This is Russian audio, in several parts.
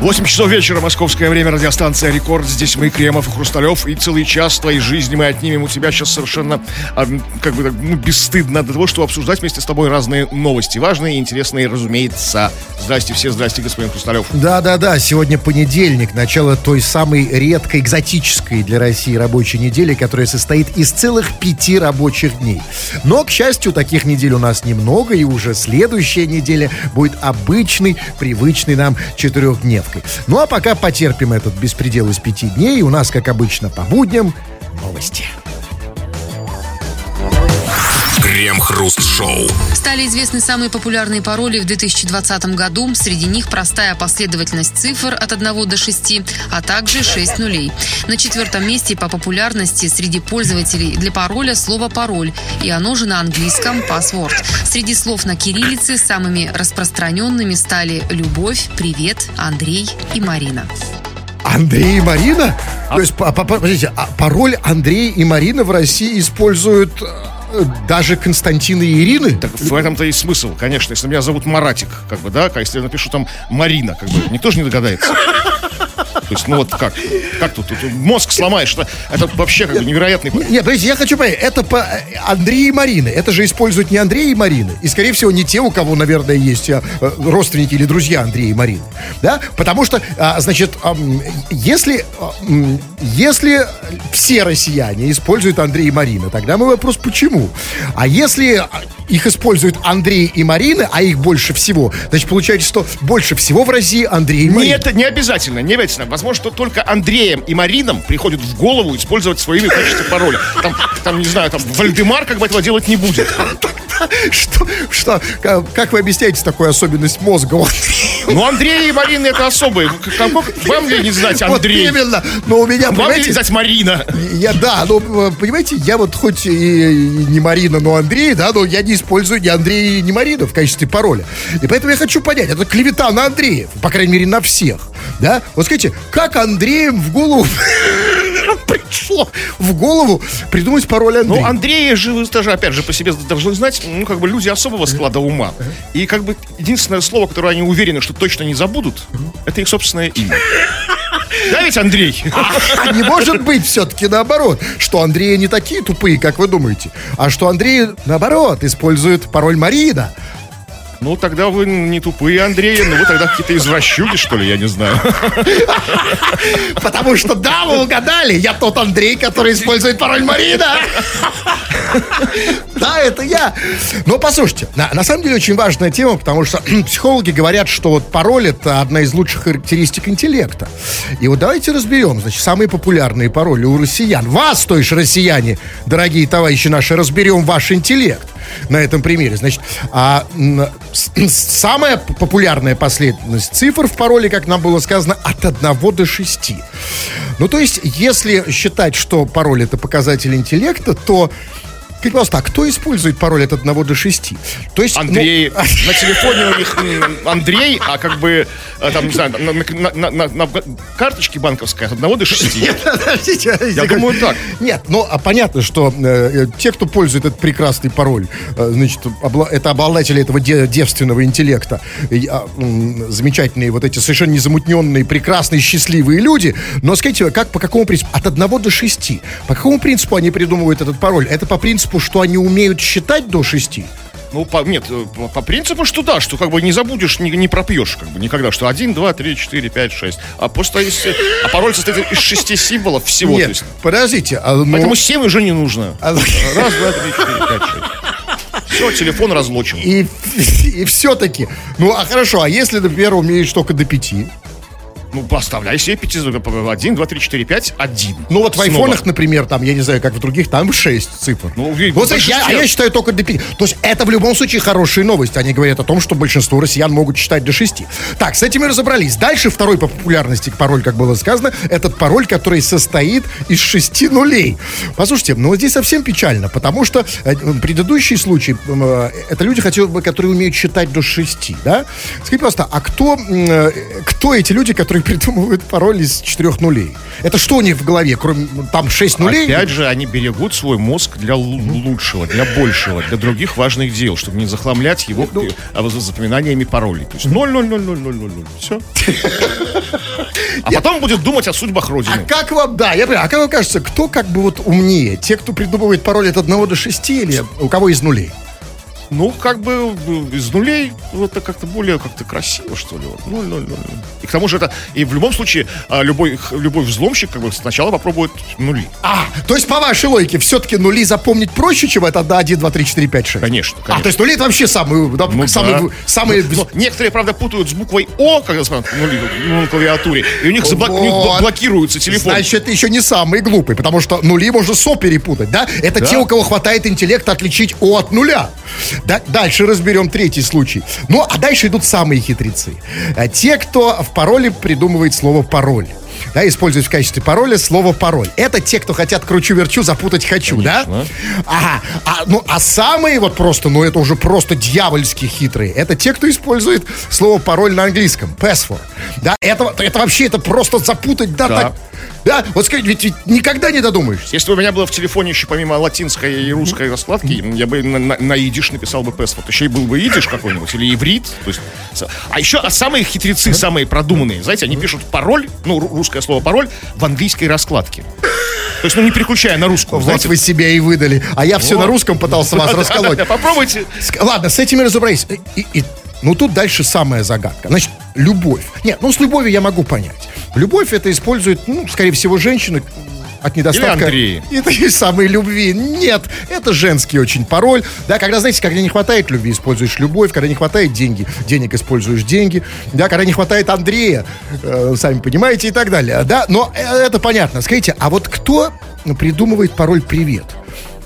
8 часов вечера, московское время, радиостанция «Рекорд». Здесь мы, Кремов и Хрусталев, и целый час твоей жизни мы отнимем у тебя сейчас совершенно, а, как бы, ну, бесстыдно для того, чтобы обсуждать вместе с тобой разные новости. Важные интересные, разумеется. Здрасте все, здрасте, господин Хрусталев. Да-да-да, сегодня понедельник, начало той самой редкой, экзотической для России рабочей недели, которая состоит из целых пяти рабочих дней. Но, к счастью, таких недель у нас немного, и уже следующая неделя будет обычный, привычный нам четырехдневный доставкой. Ну а пока потерпим этот беспредел из пяти дней. У нас, как обычно, по будням новости. Крем-хруст-шоу. Стали известны самые популярные пароли в 2020 году. Среди них простая последовательность цифр от 1 до 6, а также 6 нулей. На четвертом месте по популярности среди пользователей для пароля слово «пароль», и оно же на английском «password». Среди слов на кириллице самыми распространенными стали «любовь», «привет», «Андрей» и «Марина». Андрей и Марина? А... То есть, подождите, а пароль Андрей и Марина в России используют даже Константина и Ирины? Так в этом-то и смысл, конечно. Если меня зовут Маратик, как бы, да, а если я напишу там Марина, как бы, никто же не догадается. То есть, ну вот как? Как тут? тут мозг сломаешь. Это, это вообще как бы невероятный... Нет, подождите, я хочу понять. Это по Андрей и Марины. Это же используют не Андрей и Марины. И, скорее всего, не те, у кого, наверное, есть а, родственники или друзья Андрея и Марины. Да? Потому что, а, значит, если, если все россияне используют Андрея и Марина, тогда мы вопрос, почему? А если их используют Андрей и Марина, а их больше всего, значит, получается, что больше всего в России Андрей и Марина. Нет, не обязательно, не обязательно. Возможно, что только Андреем и Маринам приходит в голову использовать свои имя в качестве пароля. Там, там, не знаю, там Вальдемар как бы этого делать не будет. Что, что, как вы объясняете такую особенность мозга? Ну, Андрей и Марина это особые. Как, вам ли не знать Андрей? Вот именно. Но у меня, Вам ли не знать Марина? Я, да, но, э, понимаете, я вот хоть и, не Марина, но Андрей, да, но я не использую ни Андрея, ни Марина в качестве пароля. И поэтому я хочу понять, это клевета на Андреев, по крайней мере, на всех. Да? Вот скажите, как Андреем в голову пришло в голову придумать пароль Андрей? Ну, Андрей же, даже, опять же, по себе должны знать, ну, как бы люди особого склада ума. И как бы единственное слово, которое они уверены, что точно не забудут, это их собственное имя. Да ведь, Андрей? А не может быть все-таки наоборот, что Андреи не такие тупые, как вы думаете, а что Андрей, наоборот, использует пароль Марина. Ну, тогда вы не тупые, Андрей, ну вы тогда какие-то извращуги, что ли, я не знаю. Потому что, да, вы угадали, я тот Андрей, который использует пароль Марина. Да, это я. Но послушайте, на, на самом деле очень важная тема, потому что психологи говорят, что вот пароль это одна из лучших характеристик интеллекта. И вот давайте разберем, значит, самые популярные пароли у россиян. Вас, то есть россияне, дорогие товарищи наши, разберем ваш интеллект на этом примере. Значит, а, самая популярная последовательность цифр в пароле, как нам было сказано, от 1 до 6. Ну, то есть, если считать, что пароль это показатель интеллекта, то Скажите, пожалуйста, а кто использует пароль от 1 до 6? То есть, Андрей, ну... на телефоне у них Андрей, а как бы, э, там, не знаю, на, на, на, на карточке банковской от 1 до 6. Нет, подождите, Я думаю, так. Нет, ну, а понятно, что э, те, кто пользует этот прекрасный пароль, э, значит, обла- это обладатели этого де- девственного интеллекта, э, э, замечательные вот эти совершенно незамутненные, прекрасные, счастливые люди, но скажите, как, по какому принципу? От 1 до 6. По какому принципу они придумывают этот пароль? Это по принципу принципу, что они умеют считать до шести? Ну, по, нет, э, по, по принципу, что да, что как бы не забудешь, не, не пропьешь, как бы никогда, что один, два, три, четыре, пять, шесть. А просто если. А пароль состоит из шести символов всего. Нет, есть, подождите. А, ну... Поэтому семь уже не нужно. А... Раз, два, три, четыре, пять, шесть. Все, телефон разлочен. И, и, и все-таки. Ну, а хорошо, а если, например, умеешь только до пяти? Ну, поставляй себе 5, 1, 2, 3, 4, 5, 1. Ну, вот в айфонах, например, там, я не знаю, как в других, там 6 цифр. Ну, вот, я, а я считаю только до 5. То есть это в любом случае хорошие новости. Они говорят о том, что большинство россиян могут считать до 6. Так, с этим мы разобрались. Дальше второй по популярности пароль, как было сказано, этот пароль, который состоит из 6 нулей. Послушайте, ну, здесь совсем печально, потому что э, предыдущий случай, э, это люди, которые умеют считать до 6, да? Скажите, пожалуйста, а кто, э, кто эти люди, которые которые придумывают пароль из четырех нулей. Это что у них в голове? Кроме там шесть нулей? Опять же, они берегут свой мозг для лучшего, для большего, для других важных дел, чтобы не захламлять его ну, а, запоминаниями паролей. То есть 0, 0, 0, 0, 0, 0, 0. Все. А потом будет думать о судьбах Родины. А как вам, да, я понимаю, а как вам кажется, кто как бы вот умнее? Те, кто придумывает пароль от 1 до 6 или у кого из нулей? Ну, как бы из нулей это как-то более как-то красиво, что ли. Вот. 0, 0, 0, 0. И к тому же это, и в любом случае, а, любой, любой взломщик как бы сначала попробует нули. А, то есть по вашей логике, все-таки нули запомнить проще, чем это да, 1, 2, 3, 4, 5, 6? Конечно, конечно. А, то есть нули это вообще самые, да, ну, самые, да. самые... Но, но некоторые, правда, путают с буквой О, когда смотрят нули ну, на клавиатуре, и у них, заблок, вот. у них блокируется телефон. Значит, это еще не самый глупый, потому что нули можно со перепутать, да? Это да. те, у кого хватает интеллекта отличить О от нуля. Да, дальше разберем третий случай. Ну, а дальше идут самые хитрецы. А те, кто в пароле придумывает слово «пароль» да, используют в качестве пароля слово пароль. Это те, кто хотят кручу-верчу запутать хочу, Конечно. да? Ага. А, ну, а самые вот просто, ну это уже просто дьявольски хитрые, это те, кто использует слово пароль на английском, password. Да, это, это вообще, это просто запутать, да, да. так да, вот скажи, ведь, ведь никогда не додумаешься. Если бы у меня было в телефоне еще помимо латинской и русской раскладки, я бы на, на, на идиш написал бы пэс. Вот еще и был бы идиш какой-нибудь или иврит. То есть, а еще а самые хитрецы, самые продуманные, знаете, они пишут пароль, ну, русское слово пароль, в английской раскладке. То есть, ну, не переключая на русскую. Вот знаете. вы себя и выдали. А я все вот. на русском пытался вас расколоть. Попробуйте. Ладно, с этими разобрались. И, и, ну, тут дальше самая загадка. Значит, любовь. Нет, ну, с любовью я могу понять. Любовь это использует, ну, скорее всего, женщины от недостатка. Или Андрей. Это самой любви. Нет, это женский очень пароль. Да, когда, знаете, когда не хватает любви, используешь любовь, когда не хватает деньги, денег используешь деньги. Да, когда не хватает Андрея, э, сами понимаете, и так далее. Да, но э, это понятно. Скажите, а вот кто придумывает пароль «Привет»?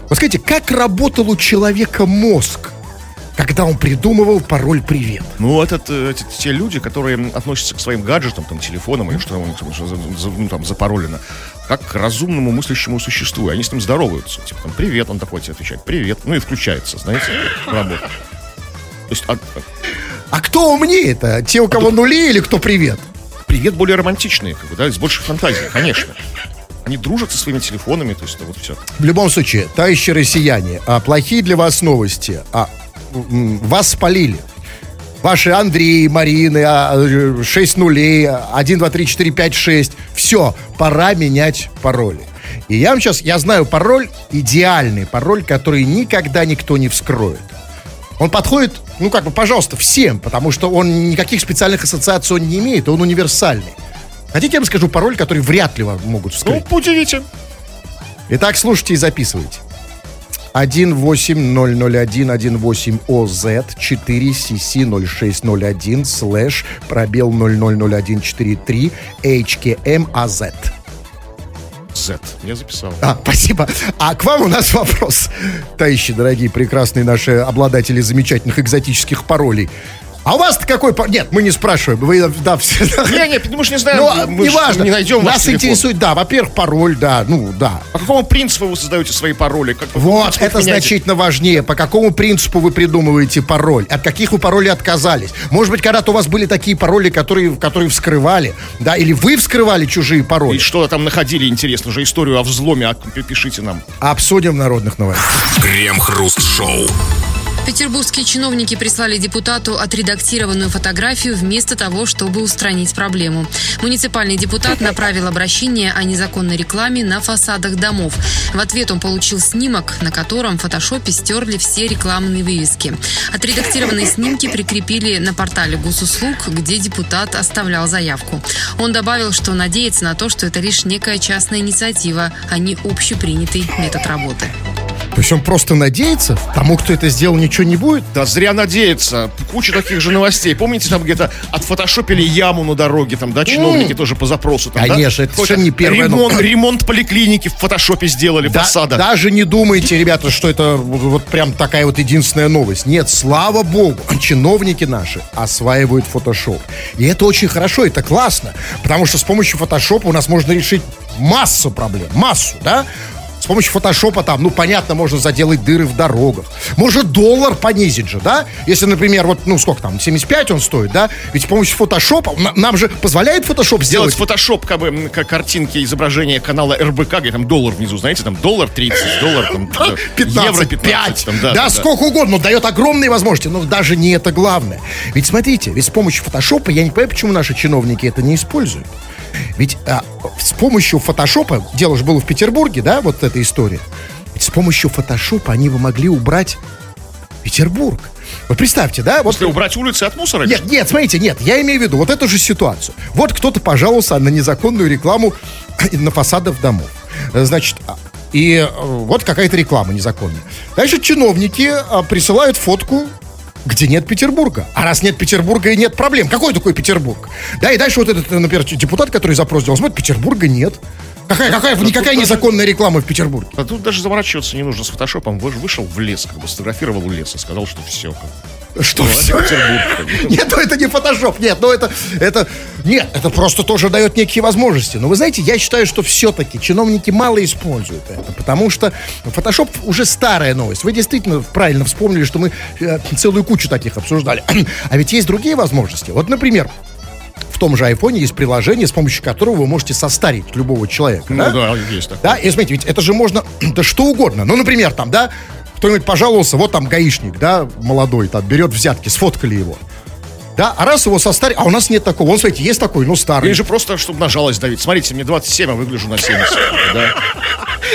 Вот скажите, как работал у человека мозг? Когда он придумывал пароль «Привет». Ну, это, это те люди, которые относятся к своим гаджетам, там, телефонам или что там, ну, там запаролено, как к разумному мыслящему существу. И они с ним здороваются. Типа, там, «Привет», он такой тебе отвечает, «Привет». Ну и включается, знаете, работа. То есть, а, а кто умнее это? Те, у кого а нули или кто «Привет»? «Привет» более романтичные, как бы, да, с большей фантазией, конечно. Они дружат со своими телефонами, то есть это вот все. В любом случае, товарищи россияне, а плохие для вас новости. А вас спалили. Ваши Андрей, Марины, 6 а, нулей, 1, 2, 3, 4, 5, 6. Все, пора менять пароли. И я вам сейчас, я знаю пароль, идеальный пароль, который никогда никто не вскроет. Он подходит, ну как бы, пожалуйста, всем, потому что он никаких специальных ассоциаций он не имеет, он универсальный. Хотите, я вам скажу пароль, который вряд ли вам могут вскрыть? Ну, удивите. Итак, слушайте и записывайте. 1800118OZ 4CC0601 слэш пробел 000143 HKMAZ. Z. Я записал. А, спасибо. А к вам у нас вопрос, товарищи дорогие, прекрасные наши обладатели замечательных экзотических паролей. А у вас-то какой... Нет, мы не спрашиваем. Вы, да, все... Не, не, потому что не знаем. Ну, мы неважно. Не найдем Нас интересует, да, во-первых, пароль, да, ну, да. По какому принципу вы создаете свои пароли? Как, вот, это меняете? значительно важнее. По какому принципу вы придумываете пароль? От каких вы паролей отказались? Может быть, когда-то у вас были такие пароли, которые, которые вскрывали, да, или вы вскрывали чужие пароли? И что там находили, интересно, уже историю о взломе, а, пишите нам. Обсудим в народных новостях. Крем-хруст-шоу. Петербургские чиновники прислали депутату отредактированную фотографию вместо того, чтобы устранить проблему. Муниципальный депутат направил обращение о незаконной рекламе на фасадах домов. В ответ он получил снимок, на котором в фотошопе стерли все рекламные вывески. Отредактированные снимки прикрепили на портале госуслуг, где депутат оставлял заявку. Он добавил, что надеется на то, что это лишь некая частная инициатива, а не общепринятый метод работы. Он просто надеется, тому, кто это сделал, ничего не будет? Да зря надеется. Куча таких же новостей. Помните, там где-то отфотошопили яму на дороге, там, да, чиновники mm. тоже по запросу. Там, Конечно, да? это совершенно не первое. Ремонт, но... ремонт поликлиники в фотошопе сделали, да, фасада. Даже не думайте, ребята, что это вот прям такая вот единственная новость. Нет, слава богу, чиновники наши осваивают фотошоп. И это очень хорошо, это классно, потому что с помощью фотошопа у нас можно решить массу проблем, массу, да? С помощью фотошопа там, ну, понятно, можно заделать дыры в дорогах. Может, доллар понизить же, да? Если, например, вот, ну, сколько там, 75 он стоит, да? Ведь с помощью фотошопа, на- нам же позволяет фотошоп Сделать сделать... фотошоп, как бы, как картинки, изображения канала РБК, где там доллар внизу, знаете, там доллар 30, доллар там, да, 15, евро 15. 5, там, да, да, да, да. сколько угодно, дает огромные возможности, но даже не это главное. Ведь смотрите, ведь с помощью фотошопа, я не понимаю, почему наши чиновники это не используют. Ведь а, с помощью фотошопа, дело же было в Петербурге, да, вот эта история. Ведь с помощью фотошопа они бы могли убрать Петербург. Вот представьте, да, вот Если убрать улицы от мусора? нет, нет, смотрите, нет, я имею в виду вот эту же ситуацию. Вот кто-то пожаловался на незаконную рекламу на фасадах домов. Значит, а, и э, вот какая-то реклама незаконная. Дальше чиновники а, присылают фотку где нет Петербурга. А раз нет Петербурга и нет проблем, какой такой Петербург? Да, и дальше вот этот, например, депутат, который запрос делал, смотрит, Петербурга нет. Какая, какая, никакая незаконная реклама в Петербурге. А тут даже заморачиваться не нужно с фотошопом. Вы- Вышел в лес, как бы сфотографировал лес и сказал, что все. Что Ну, все? как бы. Нет, ну это не фотошоп, нет, ну это, это, нет, это просто тоже дает некие возможности. Но вы знаете, я считаю, что все-таки чиновники мало используют это, потому что фотошоп уже старая новость. Вы действительно правильно вспомнили, что мы э, целую кучу таких обсуждали. А ведь есть другие возможности. Вот, например, том же айфоне есть приложение, с помощью которого вы можете состарить любого человека. Ну да, есть такое. Да, и смотрите, ведь это же можно, да что угодно. Ну, например, там, да, кто-нибудь пожаловался, вот там гаишник, да, молодой, там, берет взятки, сфоткали его. Да, а раз его состарили, а у нас нет такого. Вон, смотрите, есть такой, ну, старый. Или же просто, чтобы на жалость давить. Смотрите, мне 27, а выгляжу на 70. Да.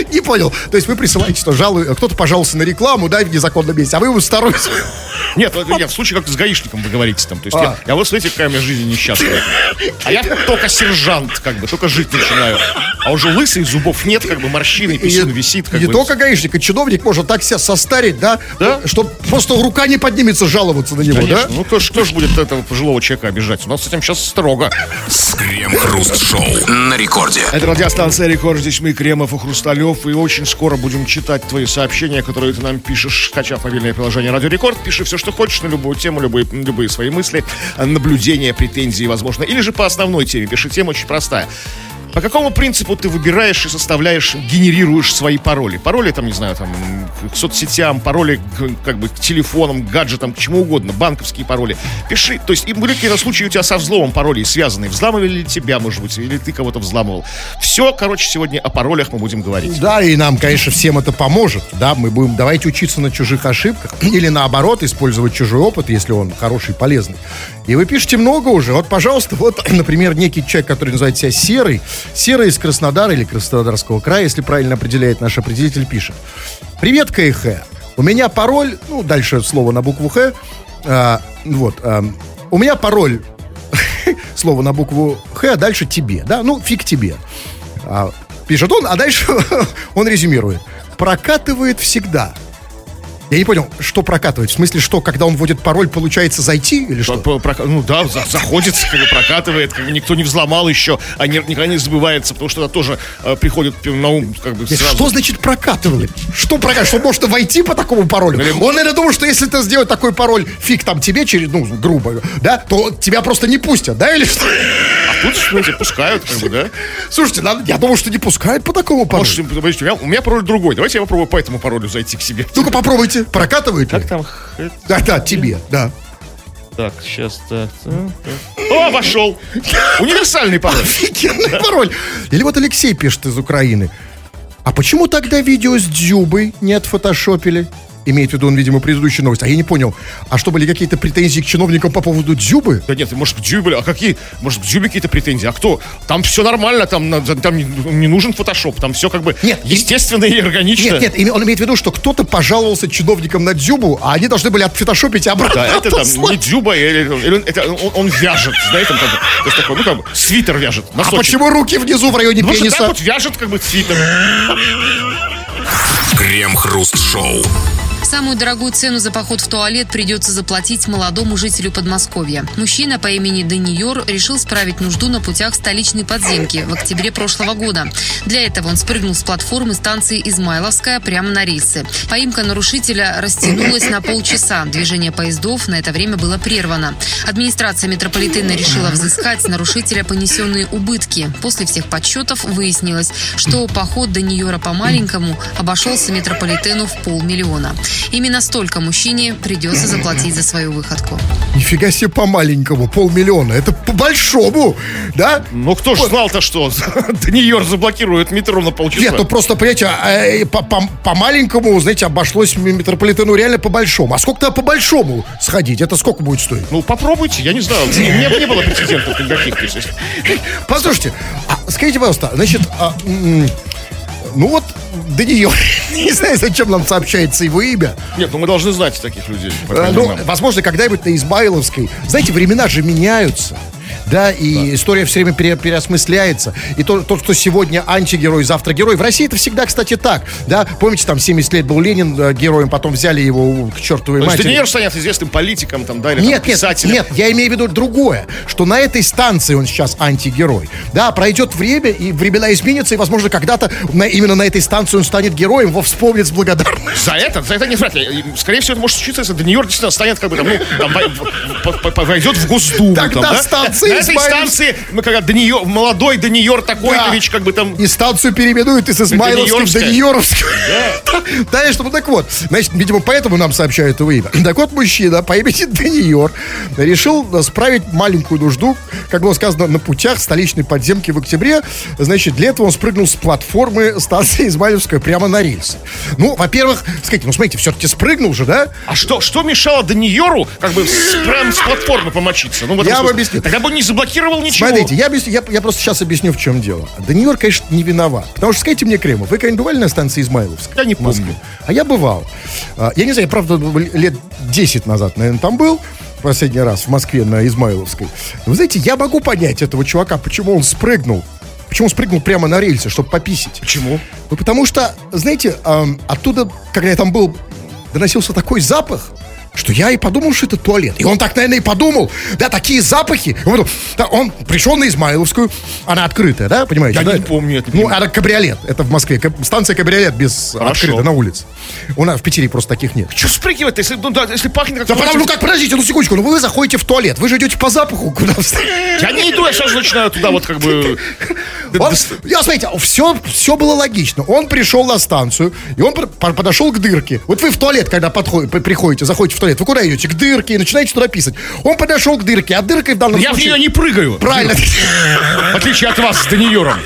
Не понял. То есть вы присылаете, что жалую, кто-то пожаловался на рекламу, да, в незаконном месте, а вы ему старую... Нет, нет, в случае, как с гаишником вы говорите там. То есть А. я, я вот смотрите, какая у меня жизнь несчастная. А я только сержант, как бы, только жить начинаю. А уже лысый, зубов нет, как бы морщины, писюн не- висит. Как не бы. только гаишник, и чиновник может так себя состарить, да, Да. что просто рука не поднимется жаловаться на него, Конечно. да? Ну кто кто ж будет этого пожилого человека обижать? У нас с этим сейчас строго. Крем-хруст-шоу на рекорде. Это радиостанция Рекорд. Здесь мы, Кремов и Хрусталев. И очень скоро будем читать твои сообщения, которые ты нам пишешь, скачав мобильное приложение Радио Рекорд. Пиши все, что хочешь, на любую тему, любые, любые свои мысли, наблюдения, претензии, возможно. Или же по основной теме. Пиши тема очень простая. По какому принципу ты выбираешь и составляешь, генерируешь свои пароли? Пароли, там, не знаю, там, к соцсетям, пароли к, как бы, к телефонам, к гаджетам, к чему угодно, банковские пароли. Пиши, то есть, и были какие-то случаи у тебя со взломом паролей связанные. Взламывали ли тебя, может быть, или ты кого-то взламывал. Все, короче, сегодня о паролях мы будем говорить. Да, и нам, конечно, всем это поможет. Да, мы будем давайте учиться на чужих ошибках. Или наоборот, использовать чужой опыт, если он хороший, полезный. И вы пишете много уже. Вот, пожалуйста, вот, например, некий человек, который называет себя Серый. Серый из Краснодара или Краснодарского края, если правильно определяет наш определитель, пишет. Привет, КХ. У меня пароль, ну, дальше слово на букву Х. А, вот. а, у меня пароль слово на букву Х, а дальше тебе, да? Ну, фиг тебе. А, пишет он, а дальше он резюмирует. Прокатывает всегда. Я не понял, что прокатывает? В смысле, что, когда он вводит пароль, получается зайти или что? По- прока- Ну да, за- заходит, как бы прокатывает, как бы никто не взломал еще, а не, никогда не забывается, потому что это тоже э, приходит на ум как бы сразу. Что значит прокатывает? Что прокатывает? Что можно войти по такому паролю? Или- Он, наверное, думал, что если ты сделать такой пароль, фиг там тебе, через, ну, грубо, да, то тебя просто не пустят, да, или что? А тут, смотрите, пускают, как бы, да? Слушайте, надо- я думал, что не пускают по такому паролю. Может, у меня, у меня пароль другой. Давайте я попробую по этому паролю зайти к себе. Ну-ка попробуйте, прокатывает ли? Как там? Да, да, тебе, да. Так, сейчас так. так, так. О, вошел! Универсальный пароль. Офигенный пароль. Или вот Алексей пишет из Украины. А почему тогда видео с Дзюбой не отфотошопили? Имеет в виду он, видимо, предыдущую новость. А я не понял. А что, были какие-то претензии к чиновникам по поводу Дзюбы? Да нет, может, к Дзюбе, а какие? Может, к Дзюбе какие-то претензии? А кто? Там все нормально, там, там не, не нужен фотошоп, там все как бы Нет, естественно и органично. Нет, нет, он имеет в виду, что кто-то пожаловался чиновникам на Дзюбу, а они должны были отфотошопить и обратно Да, это там не Дзюба, или, или он- это он, он вяжет, знаете, там, как бы, то есть такой, ну, как бы, свитер вяжет, А почему руки внизу в районе Ну, пениса? так вот вяжет, как бы, свитер. Крем-хруст-шоу. Самую дорогую цену за поход в туалет придется заплатить молодому жителю Подмосковья. Мужчина по имени Даниор решил справить нужду на путях столичной подземки в октябре прошлого года. Для этого он спрыгнул с платформы станции Измайловская прямо на рельсы. Поимка нарушителя растянулась на полчаса. Движение поездов на это время было прервано. Администрация метрополитена решила взыскать нарушителя понесенные убытки. После всех подсчетов выяснилось, что поход Даниора по маленькому обошелся метрополитену в полмиллиона. Именно столько мужчине придется заплатить за свою выходку. Нифига себе по маленькому, полмиллиона. Это по большому, да? Ну кто ж знал-то, что Нью-Йорк заблокирует метро на полчаса? Нет, ну просто, понимаете, а, э, по, по, по маленькому, знаете, обошлось метрополитену реально по большому. А сколько-то по большому сходить? Это сколько будет стоить? Ну попробуйте, я не знаю. У меня не было прецедентов никаких. Послушайте, а, скажите, пожалуйста, значит, а, ну вот до нее, не знаю, зачем нам сообщается его имя. Нет, ну мы должны знать таких людей. А, Ну, возможно, когда-нибудь на Измайловской. Знаете, времена же меняются. Да, и история все время пере- переосмысляется. И то- тот, кто сегодня антигерой, завтра герой. В России это всегда, кстати, так. Да, помните, там 70 лет был Ленин э, героем, потом взяли его к чертовой То есть матери. Даниэль станет известным политиком там, да, или там, Нет, нет, писателем. нет, я имею в виду другое, что на этой станции он сейчас антигерой. Да, пройдет время, и времена изменятся, и, возможно, когда-то на- именно на этой станции он станет героем, его вспомнит с благодарностью. За это, за это не вряд ли. Скорее всего, это может случиться, если Даниэль действительно станет как бы там, ну, там, вой- по- по- по- войдет в Госдуму. Тогда там, да? станция На этой станции, мы когда Даниэль, молодой Даниэль такой-то, как бы там... И станцию переименуют из Измайловской в. Даниёровскую. Конечно, ну так вот. Значит, видимо, поэтому нам сообщают его имя. Так вот, мужчина по имени Даниор решил справить маленькую нужду, как было сказано, на путях столичной подземки в октябре. Значит, для этого он спрыгнул с платформы станции Измайловская прямо на рельсы. Ну, во-первых, скажите, ну, смотрите, все-таки спрыгнул же, да? А что, что мешало Даниору как бы с, прям с платформы помочиться? Ну, Я вам объясню. Тогда бы не заблокировал ничего. Смотрите, я, объясню- я, я просто сейчас объясню, в чем дело. Даниор, конечно, не виноват. Потому что, скажите мне, Кремов, вы когда-нибудь бывали на станции Измайловская? Я не помню. А я бывал. А, Я не знаю, я, правда, лет 10 назад, наверное, там был. Последний раз в Москве на Измайловской. Вы знаете, я могу понять этого чувака, почему он спрыгнул. Почему спрыгнул прямо на рельсы, чтобы пописить? Почему? Ну, потому что, знаете, оттуда, когда я там был, доносился такой запах, что я и подумал, что это туалет. И он так, наверное, и подумал. Да, такие запахи. Он, да, он пришел на Измайловскую, она открытая, да, понимаете? Я да? не помню, это Ну, она кабриолет, это в Москве. Станция кабриолет без Хорошо. открытой на улице. У нас в Питере просто таких нет. Что спрыгивать если, ну, да, если пахнет как Да потому, ну как, подождите, ну секундочку, ну вы заходите в туалет, вы же идете по запаху, куда. Я не иду, я сразу начинаю туда вот как бы... Он, я, смотрите, все, все было логично. Он пришел на станцию, и он подошел к дырке. Вот вы в туалет, когда подходите, при- приходите, заходите в туалет, вы куда идете? К дырке и начинаете туда писать. Он подошел к дырке, а дыркой в данном Я в случае... нее не прыгаю. Правильно. В отличие от вас с Даниором.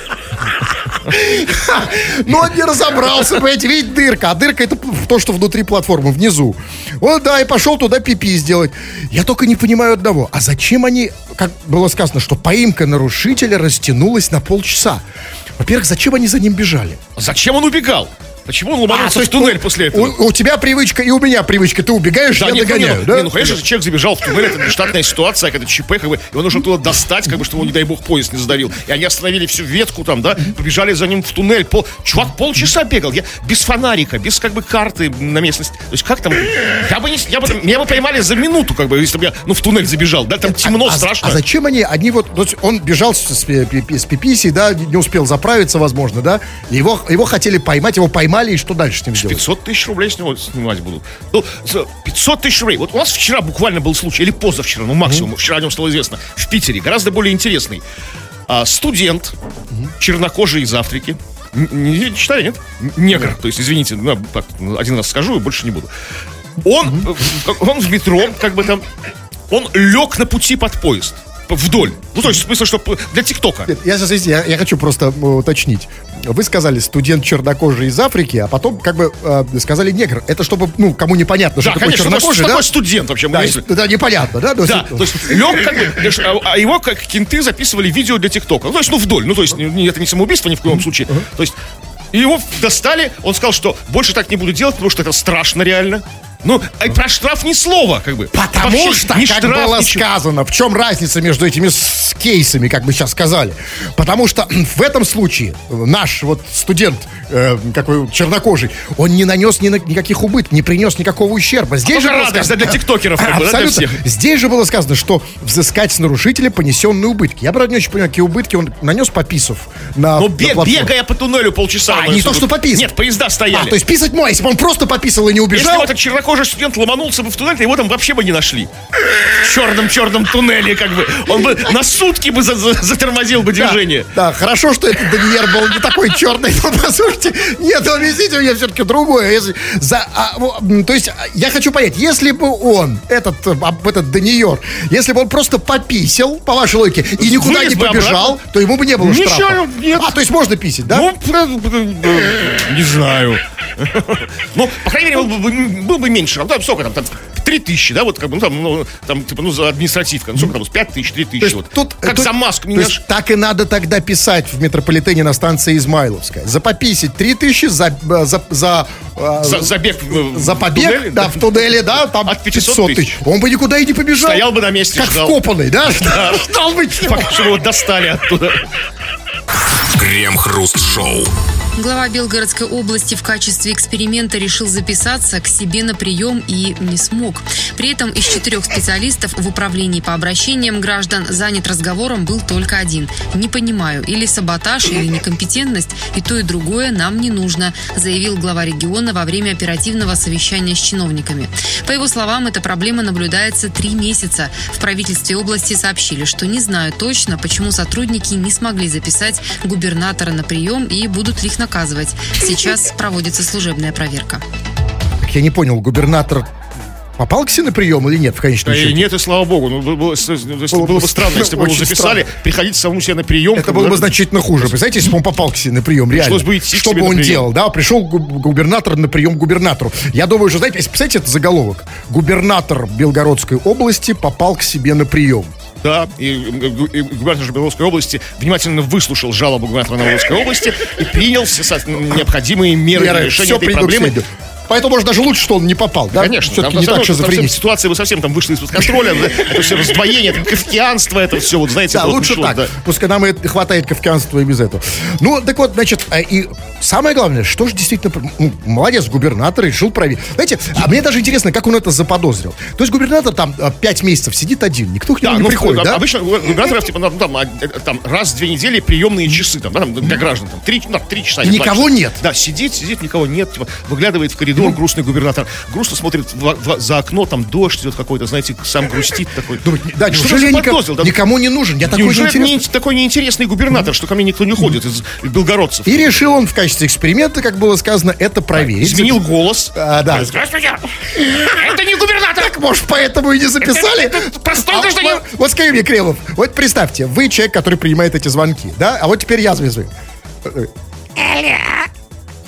Но он не разобрался, понимаете, ведь дырка. А дырка это то, что внутри платформы, внизу. Вот, да, и пошел туда пипи сделать. Я только не понимаю одного. А зачем они, как было сказано, что поимка нарушителя растянулась на полчаса? Во-первых, зачем они за ним бежали? Зачем он убегал? Почему он А, ломанулся то в туннель у- после этого? У, у тебя привычка и у меня привычка. Ты убегаешь, Да, я нет, ну, догоняю, не, ну, да? не, ну, конечно же, человек забежал в туннель, это штатная ситуация, когда ЧП, как бы, его нужно туда достать, как бы, чтобы он, не дай бог, поезд не задавил. И они остановили всю ветку там, да, побежали за ним в туннель. Пол, чувак полчаса бегал, я без фонарика, без, как бы, карты на местность. То есть, как там, я бы не, я бы, меня бы поймали за минуту, как бы, если бы я, ну, в туннель забежал, да, там темно, а, страшно. А зачем они, одни вот, есть он бежал с, с, с пиписи, да, не успел заправиться, возможно, да, его, его хотели поймать, его поймали, и что дальше с ним сделать? 500 тысяч рублей с него снимать будут. Ну, за 500 тысяч рублей. Вот у нас вчера буквально был случай, или позавчера, ну максимум, вчера о нем стало известно, в Питере, гораздо более интересный. А, студент, чернокожий из Африки, не, читали, нет? Негр, то есть, извините, ну, так, один раз скажу и больше не буду. Он, как- он в метро, как бы там, он лег на пути под поезд, вдоль. Ну, то есть, в смысле, что для ТикТока. Я, сейчас, я, я хочу просто э, уточнить. Вы сказали студент чернокожий из Африки, а потом как бы э, сказали негр. Это чтобы, ну, кому непонятно, что Да, такое конечно, чернокожий, да? такой студент вообще? Да, выяснили. и- да, непонятно, да? То есть- Да, то есть лег как бы, а, его как кенты записывали видео для ТикТока. Ну, то есть, ну, вдоль. Ну, то есть, это не самоубийство ни в коем случае. То есть, его достали, он сказал, что больше так не буду делать, потому что это страшно реально. Ну, а про штраф ни слова, как бы. Потому Вообще что, ни как штраф, было ничего. сказано, в чем разница между этими с- кейсами, как бы сейчас сказали. Потому что в этом случае наш вот студент, э, какой чернокожий, он не нанес ни на, никаких убытков, не принес никакого ущерба. Здесь А же радость, сказано- для тиктокеров, как бы, да, для всех. Здесь же было сказано, что взыскать с нарушителя понесенные убытки. Я, правда, не очень понимаю, какие убытки он нанес, пописав на, Ну, на бег, платформу. бегая по туннелю полчаса. А, он не то, что пописал. Нет, поезда А, стояли. то есть писать мой, если бы он просто пописал и не Если убежал, бы этот чернокожий студент ломанулся бы в туннель, то его там вообще бы не нашли. В черном-черном туннеле, как бы. Он бы на сутки бы за- за- затормозил бы движение. Да, хорошо, что этот Даниэр был не такой черный, но послушайте, нет, объясните мне все-таки другое. Если, за, а, то есть, а, я хочу понять, если бы он, этот, э, об- этот Даниэр, если бы он просто пописал, по вашей логике, и никуда Вылез не побежал, обратно. то ему бы не было Ничего, штрафа. нет. А, то есть можно писать, да? Ну, про- э, не знаю. Ну, по крайней мере, был бы, был бы меньше. Ну, Там сколько там? Там 3 тысячи, да, вот как бы, ну, там, ну, там, типа, ну, за административка. Ну, сколько там, 5 тысяч, 3 То тысячи. Вот. тут, как тут- за маску. то меня есть так и надо тогда писать в метрополитене на станции Измайловская. За пописить 3000, за, э, за, за, э, За, забег в- за в побег, туннеле, да, в туннеле, да, там От 500 500 тысяч. тысяч. Он бы никуда и не побежал. Стоял бы на месте, Как ждал. вкопанный, да? Ждал бы чего. Чтобы его достали оттуда. Крем-хруст-шоу. Глава Белгородской области в качестве эксперимента решил записаться к себе на прием и не смог. При этом из четырех специалистов в управлении по обращениям граждан занят разговором был только один. Не понимаю, или саботаж, или некомпетентность, и то и другое нам не нужно, заявил глава региона во время оперативного совещания с чиновниками. По его словам, эта проблема наблюдается три месяца. В правительстве области сообщили, что не знают точно, почему сотрудники не смогли записать губернатора на прием и будут ли их наказывать. Сейчас проводится служебная проверка. Так я не понял, губернатор попал к себе на прием или нет в конечном и счете? нет, и слава богу. Ну, было, было- Было было бы странно, если бы его записали, странно. приходить самому себе на прием. Это как было бы значительно хуже. Представляете, если бы он попал к себе на прием, реально. Бы идти Что бы он прием. делал, да? Пришел гу- губернатор на прием к губернатору. Я думаю, что, знаете, если представляете, это заголовок. Губернатор Белгородской области попал к себе на прием. Да, и, гу- и губернатор же Белорусской области внимательно выслушал жалобу губернатора Новгородской области и принял все необходимые меры Меры, решения этой проблемы. Поэтому, может, даже лучше, что он не попал, да? Конечно, Все-таки не так, что совсем ситуация бы совсем там вышла из-под контроля. Это все раздвоение, это кавкианство, это все, вот знаете, Да, лучше так. Пускай нам хватает кавказства и без этого. Ну, так вот, значит, а, и самое главное, что же действительно... ну, молодец, губернатор решил проверить. Знаете, а мне даже интересно, как он это заподозрил. То есть губернатор там а, пять месяцев сидит один, никто к нему Да, не ну, приходит, да? обычно гу- губернаторов, типа, ну, там, а, э, там раз в две недели приемные часы, там, да, там, для граждан, там, три, ну, три часа. И или два никого нет. Да, сидит, сидит, никого нет, типа, выглядывает в коридор грустный губернатор, грустно смотрит в- в- за окно, там дождь идет какой-то, знаете, сам грустит такой. Думает, да, Что неужели я никому? Да, никому не нужен? Я такой Неужели неинтересный. не- такой неинтересный губернатор, что ко мне никто не ходит из белгородцев? И решил он в качестве эксперимента, как было сказано, это проверить. Изменил голос. А, да. Здравствуйте! Это не губернатор! Так, может, поэтому и не записали? Простой А, гражданин. вот- Вот скажи мне, Кремов, вот представьте, вы человек, который принимает эти звонки, да? А вот теперь я звезды. Алло,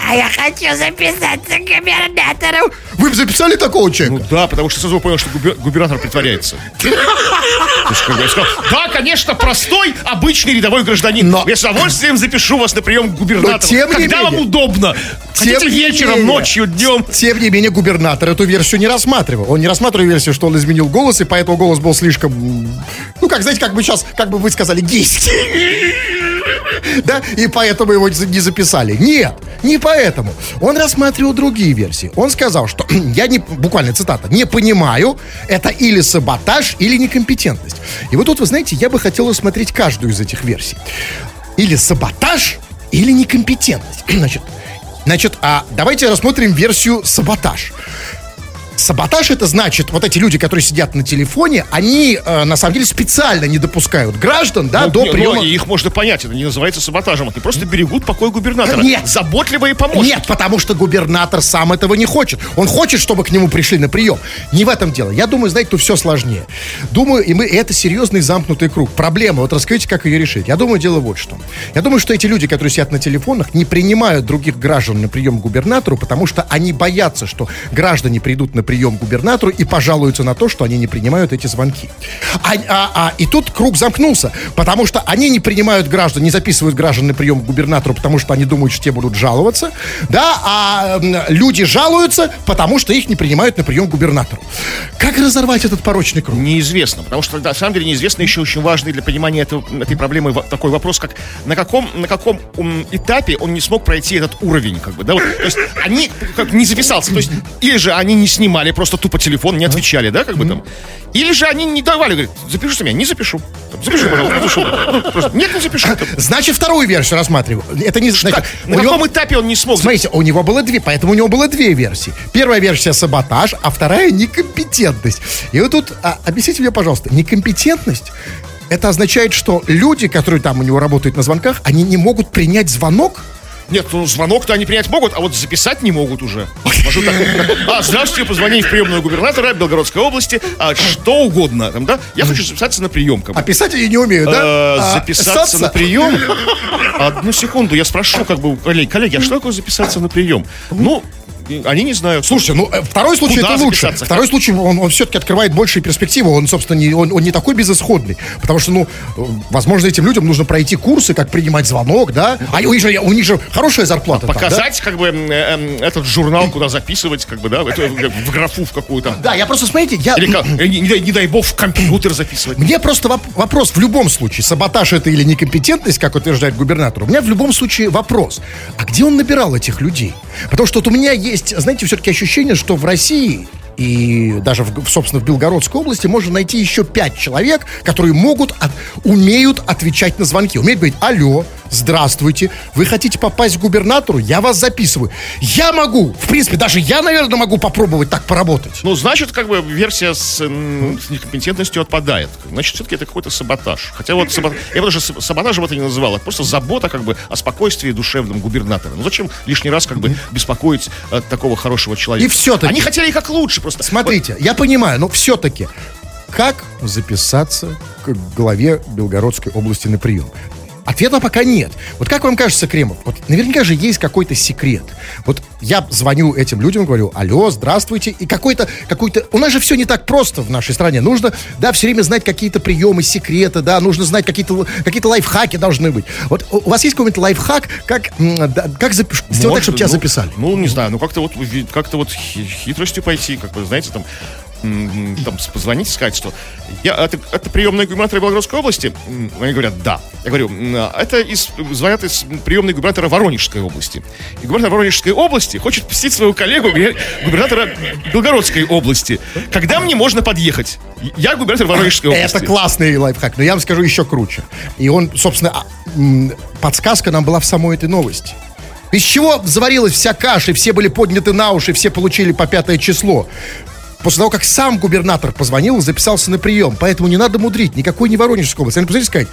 а я хочу записаться к губернатору. Вы бы записали такого человека? Ну да, потому что сразу понял, что губер- губернатор притворяется. Сказал, да, конечно, простой, обычный рядовой гражданин. Но- Я с удовольствием запишу вас на прием к губернатору. Но тем не Когда вам удобно. Тем Хотите не вечером, менее- ночью, днем. Тем не менее, губернатор эту версию не рассматривал. Он не рассматривал версию, что он изменил голос, и поэтому голос был слишком... Ну, как, знаете, как бы сейчас, как бы вы сказали, гейский. Да, и поэтому его не записали. Нет, не поэтому. Он рассматривал другие версии. Он сказал, что я не, буквально цитата, не понимаю, это или саботаж, или некомпетентность. И вот тут, вы знаете, я бы хотел рассмотреть каждую из этих версий. Или саботаж, или некомпетентность. Значит, значит а давайте рассмотрим версию саботаж. Саботаж это значит, вот эти люди, которые сидят на телефоне, они э, на самом деле специально не допускают граждан, да, Ну, до не, ну, приема. и их можно понять, это не называется саботажем. Они просто берегут покой губернатора. Нет. Заботливые помощники. Нет, потому что губернатор сам этого не хочет. Он хочет, чтобы к нему пришли на прием. Не в этом дело. Я думаю, знаете, тут все сложнее. Думаю, и мы и это серьезный замкнутый круг. Проблема, вот расскажите, как ее решить. Я думаю, дело вот что. Я думаю, что эти люди, которые сидят на телефонах, не принимают других граждан на прием к губернатору, потому что они боятся, что граждане придут на на прием к губернатору и пожалуются на то, что они не принимают эти звонки. А, а- а- и тут круг замкнулся, потому что они не принимают граждан, не записывают граждан на прием к губернатору, потому что они думают, что те будут жаловаться, да, а люди жалуются, потому что их не принимают на прием к губернатору. Как разорвать этот порочный круг? Неизвестно, потому что на самом деле неизвестно еще очень важный для понимания этого- этой проблемы такой вопрос, как на каком, на каком этапе он не смог пройти этот уровень, как бы, да, вот, то есть они как не записался, то есть или же они не снимали просто тупо телефон, не отвечали, да, как бы там, или же они не давали, говорят, запишите меня, не запишу, Там, запиши, пожалуйста, запишу. Просто, нет, не запишу. Там, Значит, вторую версию рассматриваю. Это не значит, так, на него- каком этапе он не смог? Смотрите, у него было две, поэтому у него было две версии. Первая версия саботаж, а вторая некомпетентность. И вот тут, а, объясните мне, пожалуйста, некомпетентность это означает, что люди, которые там у него работают на звонках, они не могут принять звонок? Нет, ну звонок-то они принять могут, а вот записать не могут уже. Может, так. А, здравствуйте, позвони в приемную губернатора Белгородской области, а, что угодно. Там, да? Я хочу записаться на прием. Как бы. А писать они не умеют, да? Э, А, записаться на прием. Одну секунду, я спрошу, как бы, у коллег, коллеги, а что такое записаться на прием? Ну, они не знают. Слушайте, ну э, второй случай это лучше. Второй случай, он, он все-таки открывает большие перспективы. Он, собственно, не, он, он не такой безысходный. Потому что, ну, э, возможно, этим людям нужно пройти курсы, как принимать звонок, да? А у них же, у них же хорошая зарплата. там, да? Показать, как бы, э, этот журнал, куда записывать, как бы, да, в, графу в какую-то. Да, я просто, смотрите, я... Или, как, не, не дай- не дай бог, в компьютер записывать. Мне просто воп- вопрос в любом случае, саботаж это или некомпетентность, как утверждает губернатор, у меня в любом случае вопрос, а где он набирал этих людей? Потому что вот у меня есть, знаете, все-таки ощущение, что в России и даже, в, собственно, в Белгородской области можно найти еще пять человек, которые могут, от- умеют отвечать на звонки. Умеют говорить, алло, здравствуйте, вы хотите попасть к губернатору? Я вас записываю. Я могу, в принципе, даже я, наверное, могу попробовать так поработать. Ну, значит, как бы версия с, с некомпетентностью отпадает. Значит, все-таки это какой-то саботаж. Хотя вот сабо- я бы даже саб- саботажем это не называл. Это просто забота как бы о спокойствии душевном губернатора. Ну, зачем лишний раз как бы беспокоить э, такого хорошего человека? И всё-таки- Они хотели как лучше просто. Смотрите, я понимаю, но все-таки, как записаться к главе Белгородской области на прием? Ответа пока нет. Вот как вам кажется, Кремов, вот наверняка же есть какой-то секрет. Вот я звоню этим людям, говорю, алло, здравствуйте, и какой-то, какой-то... У нас же все не так просто в нашей стране. Нужно, да, все время знать какие-то приемы, секреты, да, нужно знать какие-то, какие-то лайфхаки должны быть. Вот у вас есть какой-нибудь лайфхак, как, да, как запиш- сделать так, чтобы тебя ну, записали? Ну, не знаю, ну как-то вот ви- как-то вот хи- хитростью пойти, как вы знаете, там там позвонить и сказать, что я, это, это приемная губернатора Белгородской области? Они говорят, да. Я говорю, «М, а это из, звонят из приемной губернатора Воронежской области. И губернатор Воронежской области хочет посетить своего коллегу, губер- губернатора Белгородской области. Когда мне можно подъехать? Я губернатор Воронежской области. Это классный лайфхак, но я вам скажу еще круче. И он, собственно, а, подсказка нам была в самой этой новости. Из чего заварилась вся каша, и все были подняты на уши, все получили по пятое число. После того, как сам губернатор позвонил и записался на прием. Поэтому не надо мудрить, никакой не Воронежской области. Они позвонили сказать,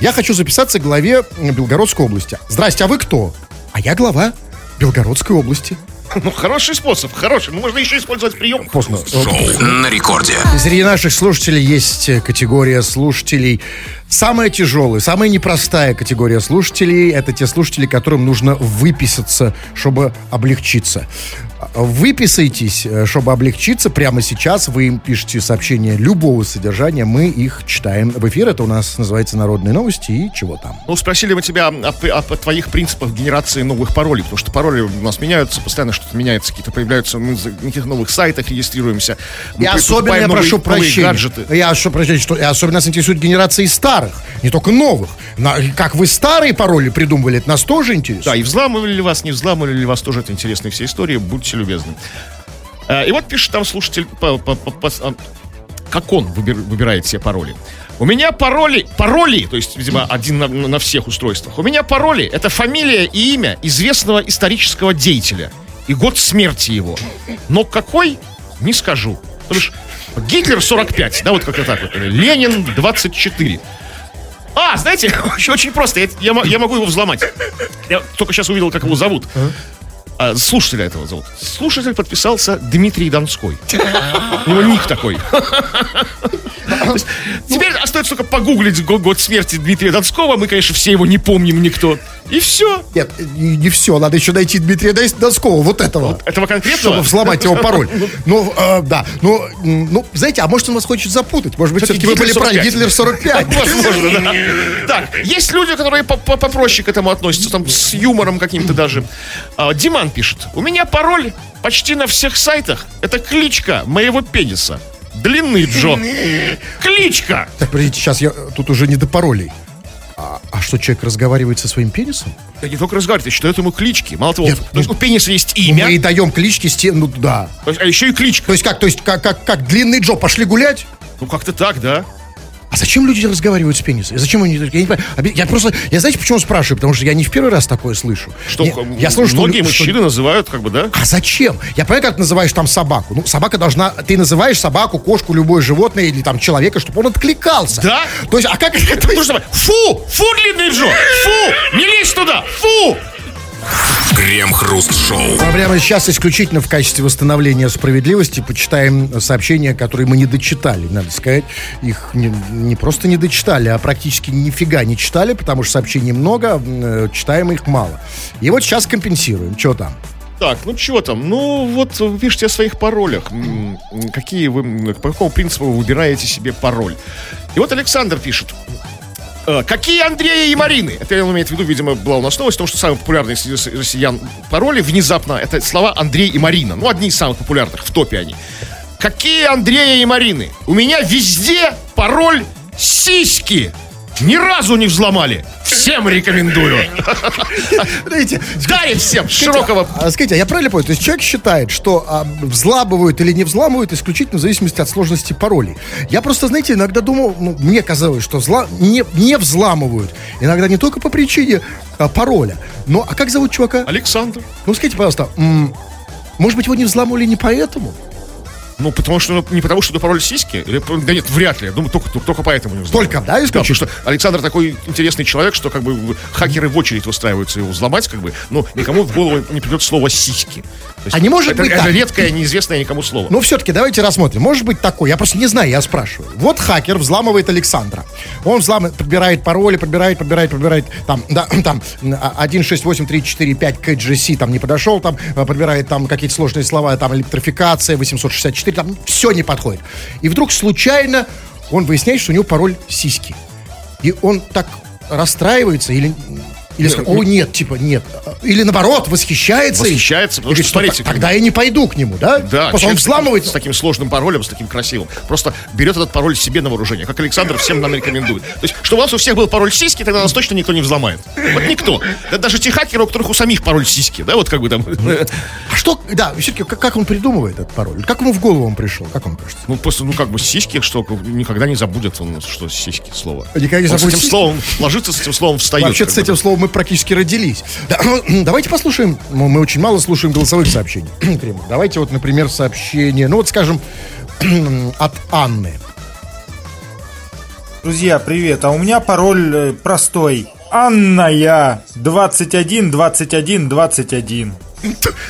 я хочу записаться к главе Белгородской области. Здрасте, а вы кто? А я глава Белгородской области. Ну, хороший способ, хороший. Ну, можно еще использовать прием. Поздно. Шоу на рекорде. Среди наших слушателей есть э, категория слушателей. Самая тяжелая, самая непростая категория слушателей – это те слушатели, которым нужно выписаться, чтобы облегчиться. Выписайтесь, э, чтобы облегчиться. Прямо сейчас вы им пишете сообщения любого содержания, мы их читаем в эфир. Это у нас называется «Народные новости» и чего там. Ну, спросили мы тебя о, о- о твоих принципах генерации новых паролей, потому что пароли у нас меняются, постоянно что-то меняется, какие-то появляются, мы на каких-то новых сайтах регистрируемся. Мы И особенно я прошу прощения. гаджеты. Я прошу прощения, что и особенно нас интересует генерации старых, не только новых. На- как вы старые пароли придумывали, это нас тоже интересует. Да, и взламывали ли вас, не взламывали ли вас, тоже это интересные все истории, будьте любезны. Э, И вот пишет там слушатель, по- по- по- а, как он выбир- выбирает себе пароли. У меня пароли, пароли, то есть, видимо, один на, на всех устройствах. У меня пароли — это фамилия и имя известного исторического деятеля и год смерти его. Но какой, не скажу. Потому что Гитлер 45, да, вот как-то так вот. Ленин 24. А, знаете, очень, просто, я, я я могу его взломать. Я только сейчас увидел, как его зовут. А, слушателя этого зовут. Слушатель подписался Дмитрий Донской. У него ник такой. Теперь остается только погуглить го- год смерти Дмитрия Донского. Мы, конечно, все его не помним никто. И все. Нет, не, все. Надо еще найти Дмитрия Доскова, вот этого. Этого конкретного? Чтобы взломать его пароль. Ну, э, да. Ну, ну, знаете, а может он вас хочет запутать? Может быть, Все-таки вы были правы. Гитлер Гитлер 45. Возможно, да. Так, есть люди, которые по- по- попроще к этому относятся, там, с юмором каким-то даже. А, Диман пишет. У меня пароль почти на всех сайтах. Это кличка моего пениса. Длинный Джо. Кличка! Так, подождите, сейчас я тут уже не до паролей. А, а что, человек разговаривает со своим пенисом? Я не только разговаривать, я считаю, это ему клички. Мало того, Нет, то есть у пениса есть Ну, имя, Мы и даем клички с тем, ну да. то есть- а еще и кличка. То есть как, то есть как, как, как длинный Джо, пошли гулять? Ну, как-то так, да. А зачем люди разговаривают с пенисом? Зачем они... Я, не понимаю. Я просто... Я знаете, почему спрашиваю? Потому что я не в первый раз такое слышу. Что, м, я слышу, что многие что- мужчины называют, как бы, да? А зачем? Я понимаю, как ты называешь там собаку. Ну, собака должна... Ты называешь собаку, кошку, любое животное или там человека, чтобы он откликался. Да? То есть, а как это... то есть- что, фу! Фу, длинный Джо! Фу! Не лезь туда! Фу! Крем-хруст-шоу. Мы прямо сейчас исключительно в качестве восстановления справедливости почитаем сообщения, которые мы не дочитали, надо сказать. Их не, не просто не дочитали, а практически нифига не читали, потому что сообщений много, э, читаем их мало. И вот сейчас компенсируем. Что там? Так, ну чего там? Ну, вот пишите о своих паролях. Какие вы, по какому принципу вы выбираете себе пароль? И вот Александр пишет. Э, Какие Андрея и Марины? Это он имеет в виду, видимо, была у нас новость, потому что самые популярные среди рос- россиян пароли внезапно это слова Андрей и Марина. Ну, одни из самых популярных, в топе они. Какие Андрея и Марины? У меня везде пароль сиськи. Ни разу не взломали. Всем рекомендую. Знаете, Дарит всем широкого А, скажите, а я правильно понял? То есть человек считает, что а, взламывают или не взламывают исключительно в зависимости от сложности паролей. Я просто, знаете, иногда думал, ну, мне казалось, что взла- не, не взламывают. Иногда не только по причине а, пароля. Но, а как зовут чувака? Александр. Ну, скажите, пожалуйста, может быть, его не взламывали не поэтому? Ну, потому что, ну, не потому что пароль сиськи? Или, да нет, вряд ли. Я думаю, только, только поэтому не взломали. Только, да, Да, потому что Александр такой интересный человек, что как бы хакеры в очередь выстраиваются его взломать, как бы, но никому в голову не придет слово сиськи. Есть А не может это, быть это так? редкое, неизвестное никому слово. Ну, все-таки давайте рассмотрим. Может быть такой, я просто не знаю, я спрашиваю. Вот хакер взламывает Александра. Он взламывает, подбирает пароли, подбирает, подбирает, подбирает. Там, да, там, а, 1, 6, 8, 3, 4, 5 KGC там не подошел, там, а, подбирает там какие-то сложные слова, там, электрификация, 864, там, все не подходит. И вдруг случайно он выясняет, что у него пароль сиськи. И он так расстраивается или... Или скажет, о, нет, типа, нет. Или наоборот, восхищается. Восхищается, потому И говорит, что, смотрите, «Т- тогда я не пойду к нему, да? Да, что он взламывает. с таким сложным паролем, с таким красивым. Просто берет этот пароль себе на вооружение, как Александр всем нам рекомендует. То есть, чтобы у нас у всех был пароль сиськи, тогда нас точно никто не взломает. Вот никто. Да даже те хакеры, у которых у самих пароль сиськи, да, вот как бы там. А что, да, все-таки, как, как он придумывает этот пароль? Как ему в голову он пришел? Как он кажется? Ну, просто, ну, как бы сиськи, что никогда не забудет он, что сиськи слово. Никогда не Он с забудет этим словом ложится, с этим словом встает. Вообще-то как с этим словом мы практически родились. Да, ну, давайте послушаем. Мы очень мало слушаем голосовых сообщений. Давайте вот, например, сообщение, ну вот, скажем, от Анны. Друзья, привет. А у меня пароль э, простой. Анна я 21 21 21.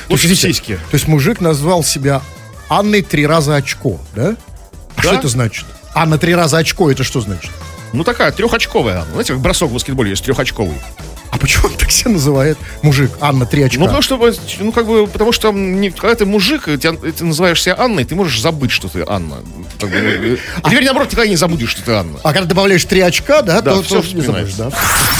Лучше сиськи. То есть мужик назвал себя Анной три раза очко, да? А что Да. это значит? Анна три раза очко, это что значит? Ну, такая трехочковая. Анна. Знаете, как бросок в баскетболе есть трехочковый. А почему он так себя называет? Мужик, Анна три очка. Ну, потому что, ну, как бы, потому что не- когда ты мужик, тебя- ты называешь себя Анной, ты можешь забыть, что ты Анна. Как бы, ну, и теперь, наоборот, никогда не забудешь, что ты Анна. А когда добавляешь три очка, да, Да, то, то не забудешь, да?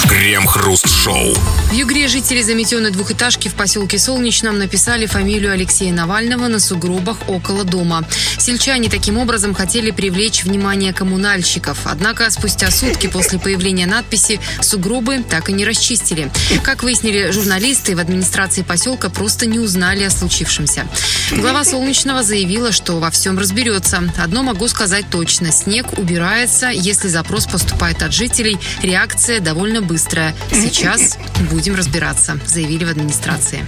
Крем-хруст-шоу. В Югре жители заметенной двухэтажки в поселке Солнечном написали фамилию Алексея Навального на сугробах около дома. Сельчане таким образом хотели привлечь внимание коммунальщиков. Однако спустя сутки после появления надписи сугробы так и не расчистили. Как выяснили журналисты, в администрации поселка просто не узнали о случившемся. Глава Солнечного заявила, что во всем разберется. Одно могу сказать точно. Снег убирается. Если запрос поступает от жителей, реакция довольно быстрая. Сейчас будем разбираться, заявили в администрации.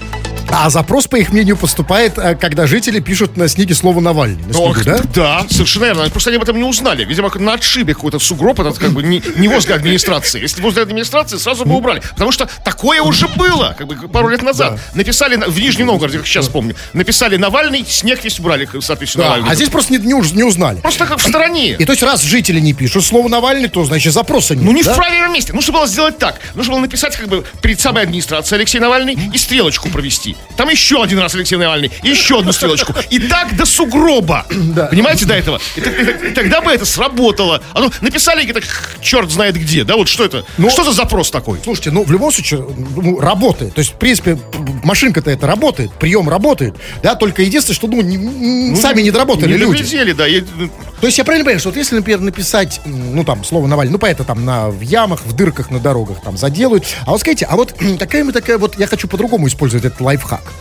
А запрос, по их мнению, поступает, э, когда жители пишут на снеге слово Навальный. На Ну, снегу, да? да, совершенно верно. Просто они об этом не узнали. Видимо, на отшибе какой-то сугроб, этот как бы не, не возле администрации. Если возле администрации, сразу бы убрали. Потому что такое уже было, как бы пару лет назад. Написали на- в Нижнем Новгороде, как сейчас помню, написали Навальный, снег весь убрали, соответственно, Да, Навальный. а здесь просто не, не не узнали. Просто как в стороне. И то есть, раз жители не пишут слово Навальный, то, значит, запроса нет. Ну, не да? в правильном месте. Нужно было сделать так. Нужно было написать как бы перед самой администрацией Алексей Навальный и стрелочку провести. Там еще один раз Алексей Навальный, еще одну стрелочку. И так до сугроба. Понимаете, до этого? И, и и тогда бы это сработало. А ну, написали где-то черт знает где, да? Вот что это? Ну, что за запрос такой? Слушайте, ну, в любом случае, ну, работает. То есть, в принципе, машинка-то это работает, прием работает. Да, только единственное, что, ну, не- не- сами не доработали Не люди. доглядели, да. Ну, То есть я правильно понимаю, что вот если, например, написать, ну там, слово Навальный, ну понятно, там на, в ямах, в дырках на дорогах там заделают. А вот скажите, а вот такая мы такая вот, я хочу по-другому использовать этот лайфхак.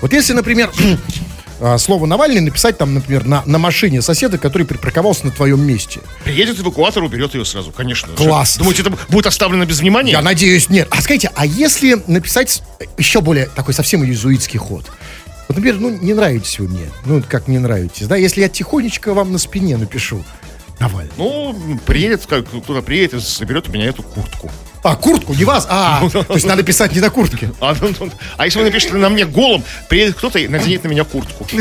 Вот если, например, а, слово Навальный написать там, например, на, на машине соседа, который припарковался на твоем месте. Приедет эвакуатор, уберет ее сразу, конечно. Класс. Думаете, это будет оставлено без внимания? Я надеюсь, нет. А скажите, а если написать еще более такой совсем иезуитский ход? Вот, например, ну, не нравитесь вы мне. Ну, как не нравитесь, да? Если я тихонечко вам на спине напишу Навальный. Ну, приедет, кто-то приедет и заберет у меня эту куртку. А, куртку, не вас, а, то есть надо писать не на куртке. А, ну, ну, а если вы напишете на мне голым, приедет кто-то и наденет на меня куртку.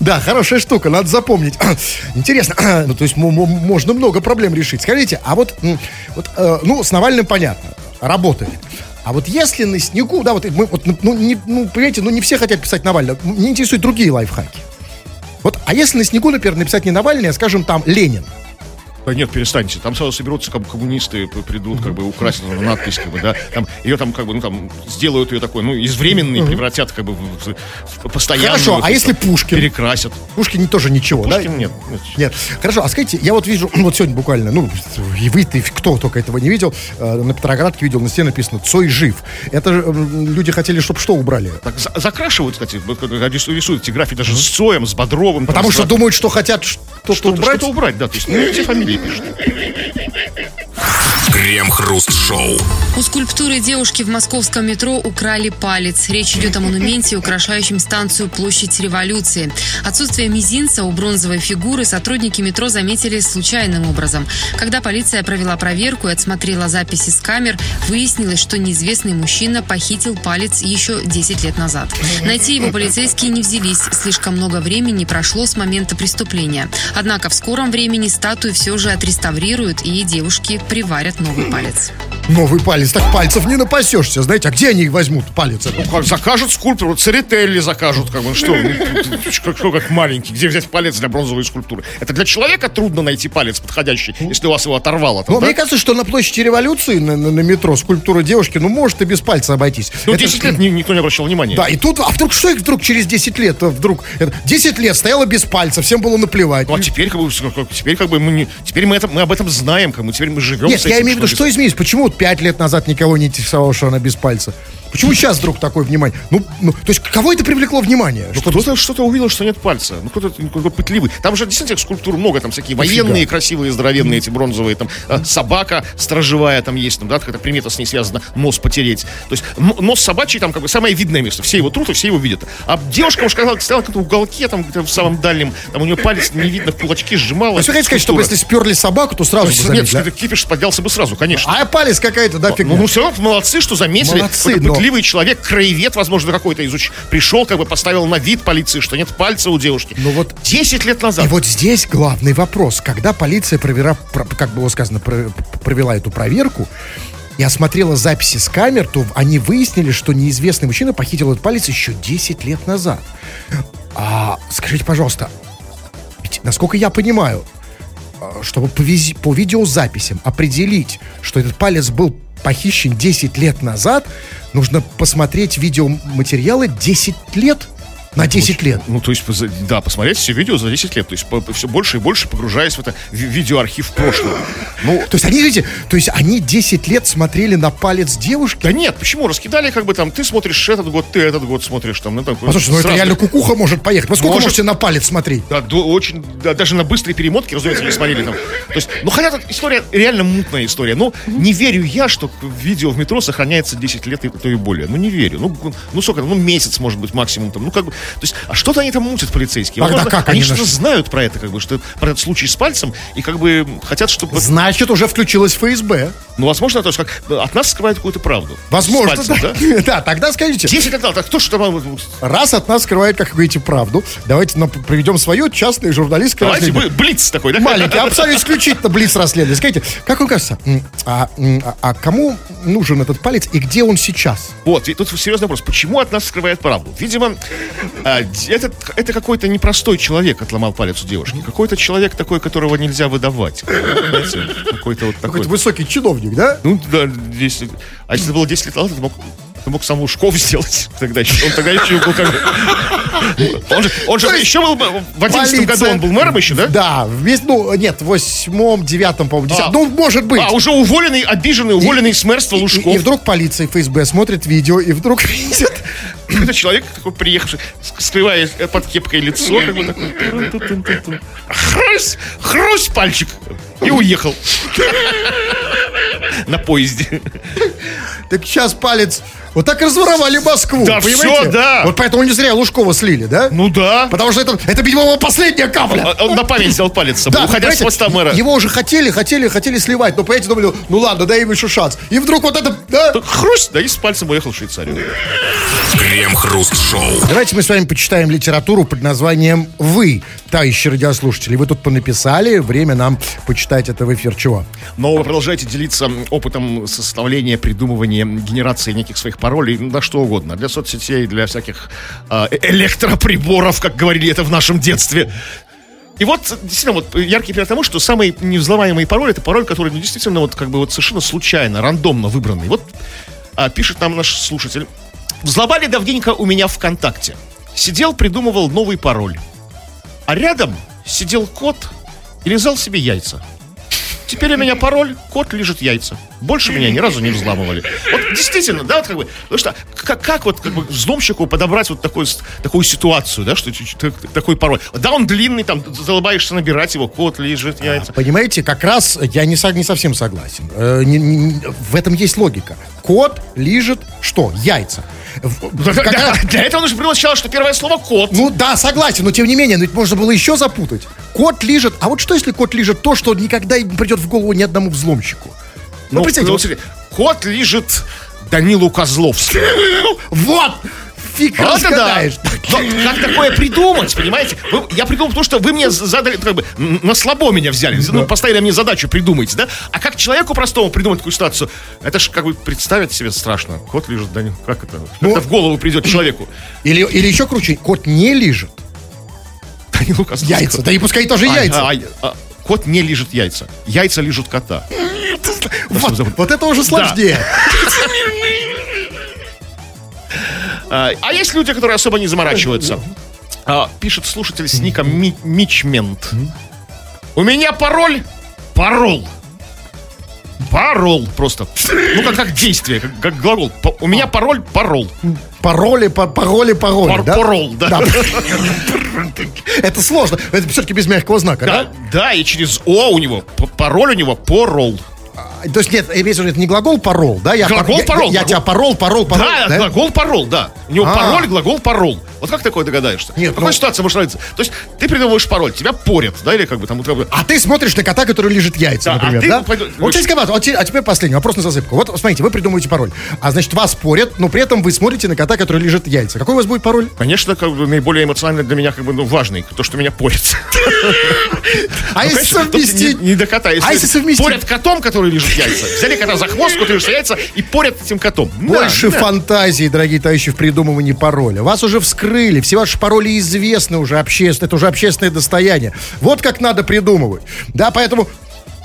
Да, хорошая штука, надо запомнить. Интересно, ну, то есть мо- мо- можно много проблем решить. Скажите, а вот, вот э, ну, с Навальным понятно, работает. А вот если на снегу, да, вот мы, вот, ну, не, ну, понимаете, ну, не все хотят писать Навального, мне интересуют другие лайфхаки. Вот, а если на снегу, например, написать не Навальный, а, скажем, там Ленин. Да нет, перестаньте. Там сразу соберутся как бы, коммунисты, придут, как бы украсят надпись, как бы, да. Там ее там, как бы, ну там сделают ее такой, ну, из временной превратят, как бы, в, в постоянную. Хорошо, вот а если Пушкин? Перекрасят. Пушкин тоже ничего, да? Пушкин нет. Нет. Хорошо, а скажите, я вот вижу, вот сегодня буквально, ну, и вы, ты, кто только этого не видел, э, на Петроградке видел, на стене написано «Цой жив». Это люди хотели, чтобы что убрали? Так за- закрашивают, кстати, рисуют эти графики даже с Цоем, с Бодровым. там, Потому с- что думают, что хотят что-то что-то, убрать. что-то убрать, да. То есть, ну, эти фамилии пишут. Крем-хруст-шоу. У скульптуры девушки в московском метро украли палец. Речь идет о монументе, украшающем станцию Площадь Революции. Отсутствие мизинца у бронзовой фигуры сотрудники метро заметили случайным образом. Когда полиция провела проверку и отсмотрела записи с камер, выяснилось, что неизвестный мужчина похитил палец еще 10 лет назад. Найти его полицейские не взялись. Слишком много времени прошло с момента преступления. Однако в скором времени статую все же отреставрируют и девушки приварят новый палец. Новый палец. Так пальцев не напасешься. Знаете, а где они их возьмут, палец? Ну, как закажут скульптору, Церетелли закажут, как бы, ну что, ну, как, что, как маленький, где взять палец для бронзовой скульптуры? Это для человека трудно найти палец подходящий, если у вас его оторвало. Там, Ну, да? мне кажется, что на площади революции, на, на- на метро, скульптура девушки, ну, может и без пальца обойтись. Ну, Это 10 ж- лет ни- никто не обращал внимания. Да, и тут, а вдруг, что их вдруг через 10 лет, а вдруг, это, 10 лет стояла без пальца, всем было наплевать. Ну, а теперь как бы, теперь как бы мы, не, теперь мы, это, мы об этом знаем, как бы, теперь мы живем Нет, я имею в виду, что изменилось? Почему вот 5 лет назад никого не интересовало, что она без пальца? Почему сейчас вдруг такое внимание? Ну, ну, то есть, кого это привлекло внимание? Ну, кто-то что-то увидел, что нет пальца. Ну, кто-то какой-то пытливый. Там же действительно скульптур много, там всякие военные, красивые, здоровенные, эти бронзовые, там э, собака стражевая там есть, там, да, какая-то примета с ней связана, нос потереть. То есть нос собачий там как бы самое видное место. Все его трут, и все его видят. А девушка уж когда стояла как-то в уголке, там в самом дальнем, там у нее палец не видно, в кулачки сжимала. То есть вы хотите сказать, что если сперли собаку, то сразу Нет, заметили, что кипиш поднялся бы сразу, конечно. а? а палец какая-то, да, фигня. Ну, ну, все равно молодцы, что заметили. Молодцы, но- пытливый человек, краевед, возможно, какой-то изуч... Пришел, как бы поставил на вид полиции, что нет пальца у девушки. Ну вот- 10 лет назад. И вот здесь главный вопрос. Когда полиция, провера, про- как было сказано, про- провела эту проверку и осмотрела записи с камер, то они выяснили, что неизвестный мужчина похитил этот палец еще 10 лет назад. А скажите, пожалуйста, ведь, насколько я понимаю, а, чтобы по, визи- по видеозаписям определить, что этот палец был похищен 10 лет назад, нужно посмотреть видеоматериалы 10 лет На 10 лет. Ну, то есть, да, посмотреть все видео за 10 лет. То есть, все больше и больше погружаясь в это ви- видеоархив прошлого. Ну, То есть они, видите, то есть они 10 лет смотрели на палец девушки. да нет, почему? Раскидали, как бы там, ты смотришь этот год, ты этот год смотришь там. Ну, там Послушайте, ну это сразу. реально кукуха может поехать. Вы сколько Может. можете на палец смотреть? Да, до- очень, да, даже на быстрые перемотки, разумеется, не смотрели там. То есть, ну, хотя тут история, реально мутная история. Ну, не верю я, что видео в метро сохраняется 10 лет и то и более. Ну, не верю. Ну, ну сколько, ну, месяц, может быть, максимум там. Ну, как бы, то есть, а что-то они там мутят полицейские? Тогда Возможно, как они они что-то нашли? знают про это, как бы, что про этот случай с пальцем, и как бы хотят, чтобы... Значит, уже включилась ФСБ. Ну, возможно, то есть, как от нас скрывают какую-то правду. Возможно, пальцем, да. Да, тогда скажите, 10 лет назад, а кто что там... раз от нас скрывает, как вы говорите, правду, давайте нам проведем свое частное журналистское Давайте, расследование. вы- блиц такой, да? Маленький, абсолютно исключительно блиц расследование. Скажите, как вам кажется, а, а- а кому нужен этот палец и где он сейчас? Вот, и тут серьезный вопрос. Почему от нас скрывают правду? Видимо, а, этот, это какой-то непростой человек отломал палец у девушки. Какой-то человек такой, которого нельзя выдавать. Какой-то вот такой. Какой-то высокий чиновник, да? Ну, да, 10 А если это было 10 лет назад, это мог, это мог сам Лужков сделать тогда еще. Он тогда еще был как. Он же, он же еще был... В 11 году он был мэром еще, да? Да, вместе, ну, нет, в восьмом, девятом, по-моему, десятом. А. Ну, может быть. А, уже уволенный, обиженный, уволенный с мэрства И- и, Лужков. и вдруг полиция ФСБ смотрит видео, и вдруг видит... Это человек такой приехавший, скрывая под кепкой лицо, как бы такой. тун-тун-тун-тун. Хрусь, хрусь пальчик. И уехал. На поезде. Так сейчас палец... Вот так разворовали Москву, Да понимаете? всё, да. Вот поэтому не зря Лужкова слили, да? Ну да. Потому что это, это видимо, его последняя капля. А- Он на память взял палец с собой, Да, уходя с поста мэра. Его уже хотели, хотели, хотели сливать, но, понимаете, думали, ну ладно, дай ему еще шанс. И вдруг вот это, да? Хрусь, да и с пальцем уехал в Швейцарию. Крем-хруст-шоу. Давайте мы с вами почитаем литературу под названием «Вы», товарищи радиослушатели. Вы тут понаписали, время нам почитать это в эфир. Чего? Но вы продолжаете делиться опытом составления, придумывания, генерации неких своих паролей, ну, да что угодно. Для соцсетей, для всяких а, э- электроприборов, как говорили это в нашем детстве. И вот, действительно, вот яркий пример тому, что самый невзломаемый пароль это пароль, который ну, действительно вот как бы вот совершенно случайно, рандомно выбранный. Вот а, пишет нам наш слушатель. Взломали давненько у меня ВКонтакте. Сидел, придумывал новый пароль. А рядом сидел кот и лизал себе яйца. Теперь у меня пароль, кот лежит яйца. Больше меня ни разу не взламывали. Вот действительно, да, вот как бы, потому что как, как вот как бы взломщику подобрать вот такой, с- такую ситуацию, да, что такой пароль. Да, он длинный, там, залыбаешься набирать его, кот лежит яйца. Понимаете, как раз я не, не совсем согласен. Э, не- не- в этом есть логика. Кот лежит что? Яйца. В- Да, Для этого нужно сначала, что первое слово кот. Ну да, согласен, но тем не менее, ведь можно было еще запутать. Кот лежит. А вот что если кот лежит то, что никогда не придет в голову ни одному взломщику? Ну, Ну, представьте, ну, вот- кот лежит Данилу Козловскому. вот! Фиг Вот это да. разгадаешь. Но как такое придумать, понимаете? Вы- я придумал, потому что вы мне задали, как бы, на слабо меня взяли. Ну, поставили мне задачу придумать, да? А как человеку простому придумать такую ситуацию? Это ж как бы представить себе страшно. Кот лежит, да, не- как это? Ну, это в голову придет человеку? Или, или еще круче, кот не лежит. Данилу Козловскому. Яйца. Да и пускай тоже А, яйца. а, а, Кот не лежит яйца. Яйца лежат кота. вот, вот это уже сложнее. А, а есть люди, которые особо не заморачиваются. А, пишет слушатель с ником Ми- Мичмент. У меня пароль парол. Парол просто. Ну, как, как действие, как, как глагол. По- у меня пароль парол. Пароли, па- пароли, пароли, Пар- да? парол, да. Это сложно. Это все-таки без мягкого знака, Да, да? да, и через О у него, пароль у него порол. А, То есть нет, имеется в виду, это не глагол парол, да? Я, Глагол я- парол, Я, я глагол. тебя парол, парол, парол. да, глагол парол, да. У него А. пароль, глагол парол. Вот как такое догадаешься? Нет, В какой ну- ситуации может нравиться? То есть ты придумываешь пароль, тебя порят, да, или как бы там как бы. А ты смотришь на кота, который лежит яйца, Да, а например, ты да? пойду- Вот, кстати, сказать, вот а теперь последний вопрос на засыпку. Вот, смотрите, вы придумываете пароль. А значит, вас порят, но при этом вы смотрите на кота, который лежит яйца. Какой у вас будет пароль? Конечно, как бы наиболее эмоционально для меня как бы ну, важный, то, что меня порят. А Ну, если совместить? Не, до кота. А если совместить? Порят котом, который лежит яйца. Взяли кота за хвост, который лежит яйца, и порят этим котом. Больше фантазии, дорогие товарищи, в придумывании пароля. Вас уже вскрыли, все ваши пароли известны уже общественно, это уже общественное достояние. Вот как надо придумывать. Да, поэтому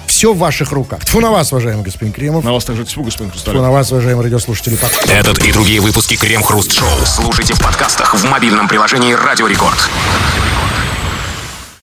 Все в ваших руках. Тьфу на вас, уважаемый господин Кремов. На вас также тьфу, господин Тьфу Хрусталев. на вас, уважаемые радиослушатели. Пока. Этот и другие выпуски Крем Хруст Шоу слушайте в подкастах в мобильном приложении Радио Рекорд.